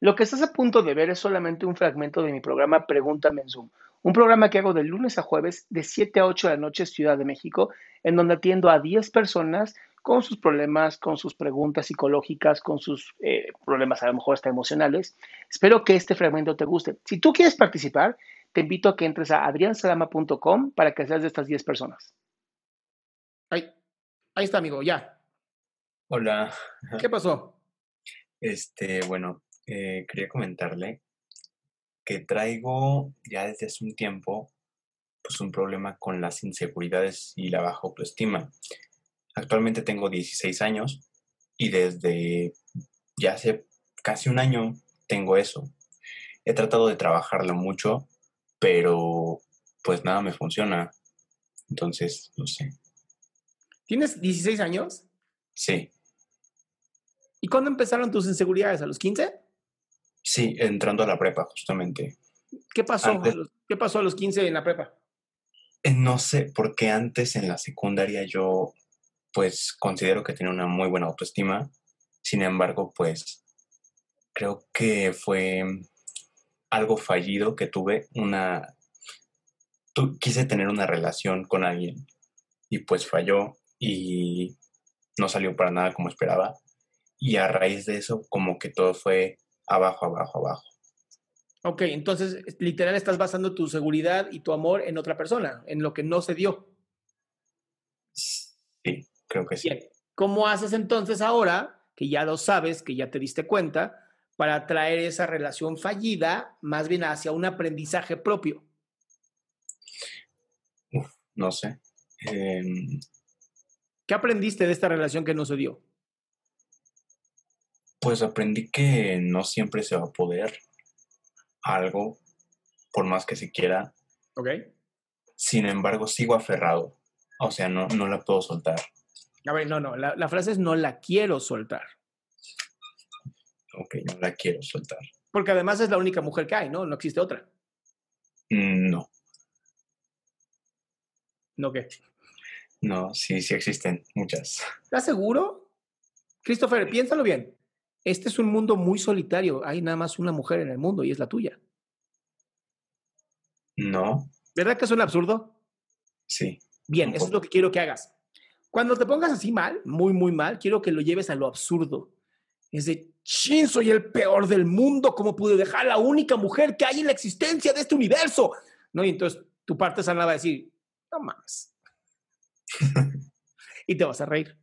Lo que estás a punto de ver es solamente un fragmento de mi programa Pregúntame en Zoom, un programa que hago de lunes a jueves de 7 a 8 de la noche Ciudad de México, en donde atiendo a 10 personas con sus problemas, con sus preguntas psicológicas, con sus eh, problemas a lo mejor hasta emocionales. Espero que este fragmento te guste. Si tú quieres participar, te invito a que entres a adriansalama.com para que seas de estas 10 personas. Ahí, ahí está, amigo, ya. Hola. ¿Qué pasó? Este, bueno, eh, quería comentarle que traigo ya desde hace un tiempo pues un problema con las inseguridades y la baja autoestima. Actualmente tengo 16 años y desde ya hace casi un año tengo eso. He tratado de trabajarlo mucho, pero pues nada me funciona. Entonces, no sé. ¿Tienes 16 años? Sí, ¿Y cuándo empezaron tus inseguridades? ¿A los 15? sí, entrando a la prepa justamente. ¿Qué pasó? Antes- a los- ¿Qué pasó a los 15 en la prepa? Eh, No sé, porque antes en la secundaria yo pues considero que tenía una muy buena autoestima. Sin embargo, pues creo que fue algo fallido que tuve una... tu- quise tener una relación con alguien y pues falló y no salió para nada como esperaba. Y a raíz de eso como que todo fue abajo, abajo, abajo. Ok, entonces literal estás basando tu seguridad y tu amor en otra persona, en lo que no se dio. Sí, creo que sí. Bien, ¿cómo haces entonces ahora, que ya lo sabes, que ya te diste cuenta, para traer esa relación fallida más bien hacia un aprendizaje propio? No sé. Em, ¿Qué aprendiste de esta relación que no se dio? Pues aprendí que no siempre se va a poder algo, por más que se quiera. Ok. Sin embargo, sigo aferrado. O sea, no, no la puedo soltar. A ver, no, no, la, la frase es no la quiero soltar, Ok, no la quiero soltar. porque además es la única mujer que hay, ¿no? No existe otra. Mm, No, ¿No qué? no, sí, sí existen muchas. ¿Estás seguro? Christopher, piénsalo bien. Este es un mundo muy solitario. Hay nada más una mujer en el mundo y es la tuya. No, ¿Verdad que es un absurdo? sí. Bien, eso es lo que quiero que hagas. Cuando te pongas así mal, muy, muy mal, quiero que lo lleves a lo absurdo. Es de, chin, soy el peor del mundo. ¿Cómo pude dejar a la única mujer que hay en la existencia de este universo? ¿No? Y entonces tu parte sana va a decir, no mames. y te vas a reír.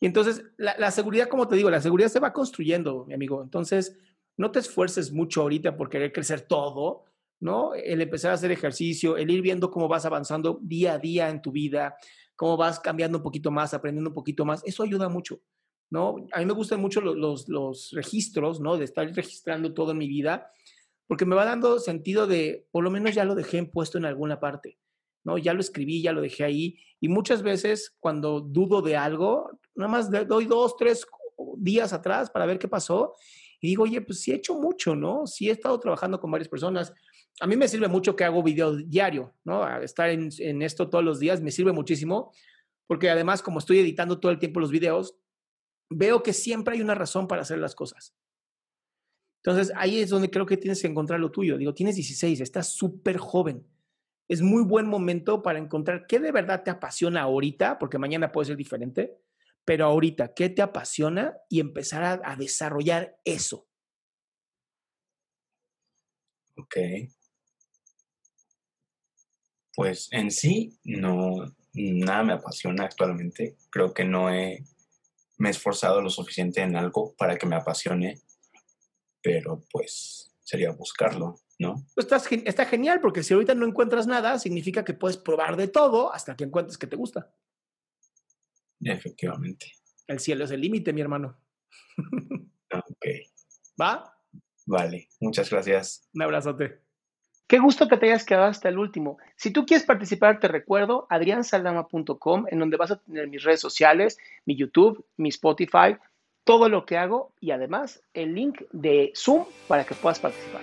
Y entonces, la, seguridad, como te digo, la seguridad se va construyendo, mi amigo. Entonces, no te esfuerces mucho ahorita por querer crecer todo, ¿no? El empezar a hacer ejercicio, el ir viendo cómo vas avanzando día a día en tu vida, cómo vas cambiando un poquito más, aprendiendo un poquito más, eso ayuda mucho, ¿no? A mí me gustan mucho lo- los, los registros, ¿no? De estar registrando todo en mi vida, porque me va dando sentido de, por lo menos ya lo dejé puesto en alguna parte, ¿no? Ya lo escribí, ya lo dejé ahí. Y muchas veces cuando dudo de algo, nada más doy dos, tres días atrás para ver qué pasó. Y digo, oye, pues sí he hecho mucho, ¿no? Sí he estado trabajando con varias personas. A mí me sirve mucho que hago video diario, ¿no? estar en, en esto todos los días me sirve muchísimo, porque además como estoy editando todo el tiempo los videos, veo que siempre hay una razón para hacer las cosas. Entonces, ahí es donde creo que tienes que encontrar lo tuyo. Digo, tienes 16, estás súper joven. Es muy buen momento para encontrar qué de verdad te apasiona ahorita, porque mañana puede ser diferente, pero ahorita, ¿qué te apasiona? Y empezar a, a desarrollar eso. Ok. Pues en sí, no, nada me apasiona actualmente. Creo que no he, me he esforzado lo suficiente en algo para que me apasione pero pues sería buscarlo, ¿no? Pues estás, está genial porque si ahorita no encuentras nada, significa que puedes probar de todo hasta que encuentres que te gusta. Efectivamente. El cielo es el límite, mi hermano. ok. ¿Va? Vale, muchas gracias. Un abrazote. Qué gusto que te hayas quedado hasta el último. Si tú quieres participar, te recuerdo adriansaldama.com, en donde vas a tener mis redes sociales, mi YouTube, mi Spotify, todo lo que hago y además el link de Zoom para que puedas participar.